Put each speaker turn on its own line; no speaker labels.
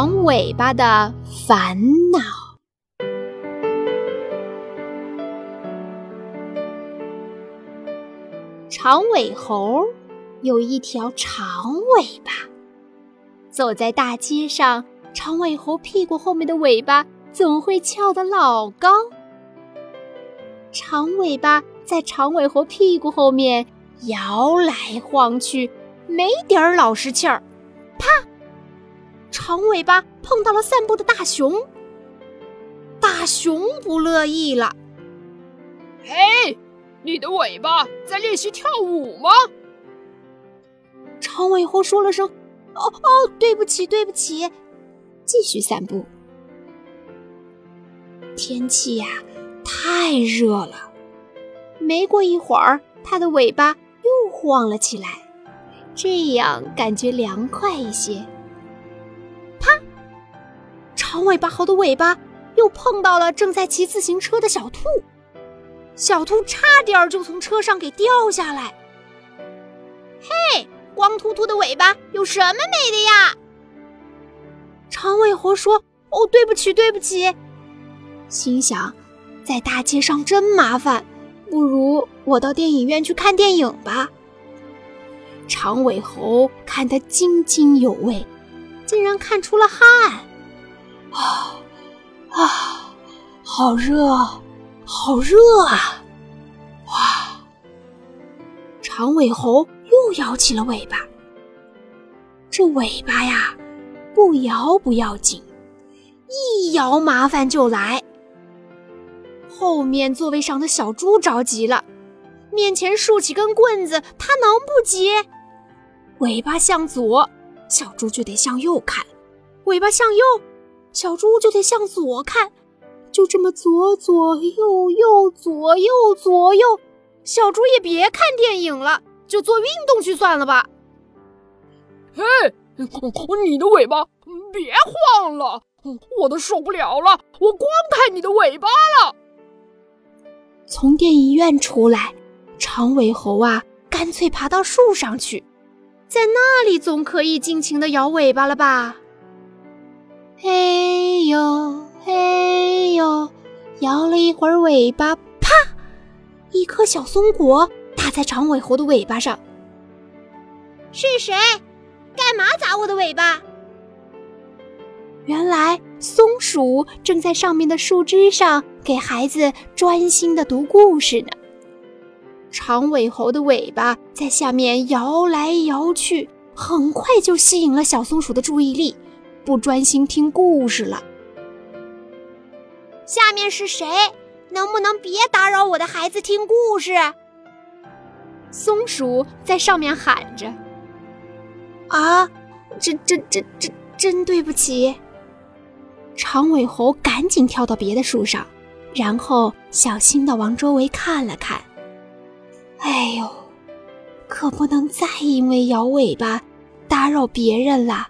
长尾巴的烦恼。长尾猴有一条长尾巴，走在大街上，长尾猴屁股后面的尾巴总会翘得老高。长尾巴在长尾猴屁股后面摇来晃去，没点儿老实气儿。啪！长尾巴碰到了散步的大熊，大熊不乐意了。
嘿，你的尾巴在练习跳舞吗？
长尾猴说了声：“哦哦，对不起，对不起。”继续散步。天气呀。太热了，没过一会儿，它的尾巴又晃了起来，这样感觉凉快一些。长尾巴猴的尾巴又碰到了正在骑自行车的小兔，小兔差点就从车上给掉下来。嘿，光秃秃的尾巴有什么美的呀？长尾猴说：“哦，对不起，对不起。”心想。在大街上真麻烦，不如我到电影院去看电影吧。长尾猴看得津津有味，竟然看出了汗。啊啊，好热，好热啊！哇！长尾猴又摇起了尾巴。这尾巴呀，不摇不要紧，一摇麻烦就来。后面座位上的小猪着急了，面前竖起根棍子，它能不急？尾巴向左，小猪就得向右看；尾巴向右，小猪就得向左看。就这么左左右右，左右左右，小猪也别看电影了，就做运动去算了吧。
嘿，你的尾巴别晃了，我都受不了了，我光看你的尾巴了。
从电影院出来，长尾猴啊，干脆爬到树上去，在那里总可以尽情的摇尾巴了吧？摇了一会儿尾巴，啪！一颗小松果打在长尾猴的尾巴上。是谁？干嘛砸我的尾巴？原来松鼠正在上面的树枝上给孩子专心的读故事呢。长尾猴的尾巴在下面摇来摇去，很快就吸引了小松鼠的注意力，不专心听故事了。下面是谁？能不能别打扰我的孩子听故事？松鼠在上面喊着：“啊，真真真真真对不起。”长尾猴赶紧跳到别的树上，然后小心地往周围看了看。哎呦，可不能再因为摇尾巴打扰别人了。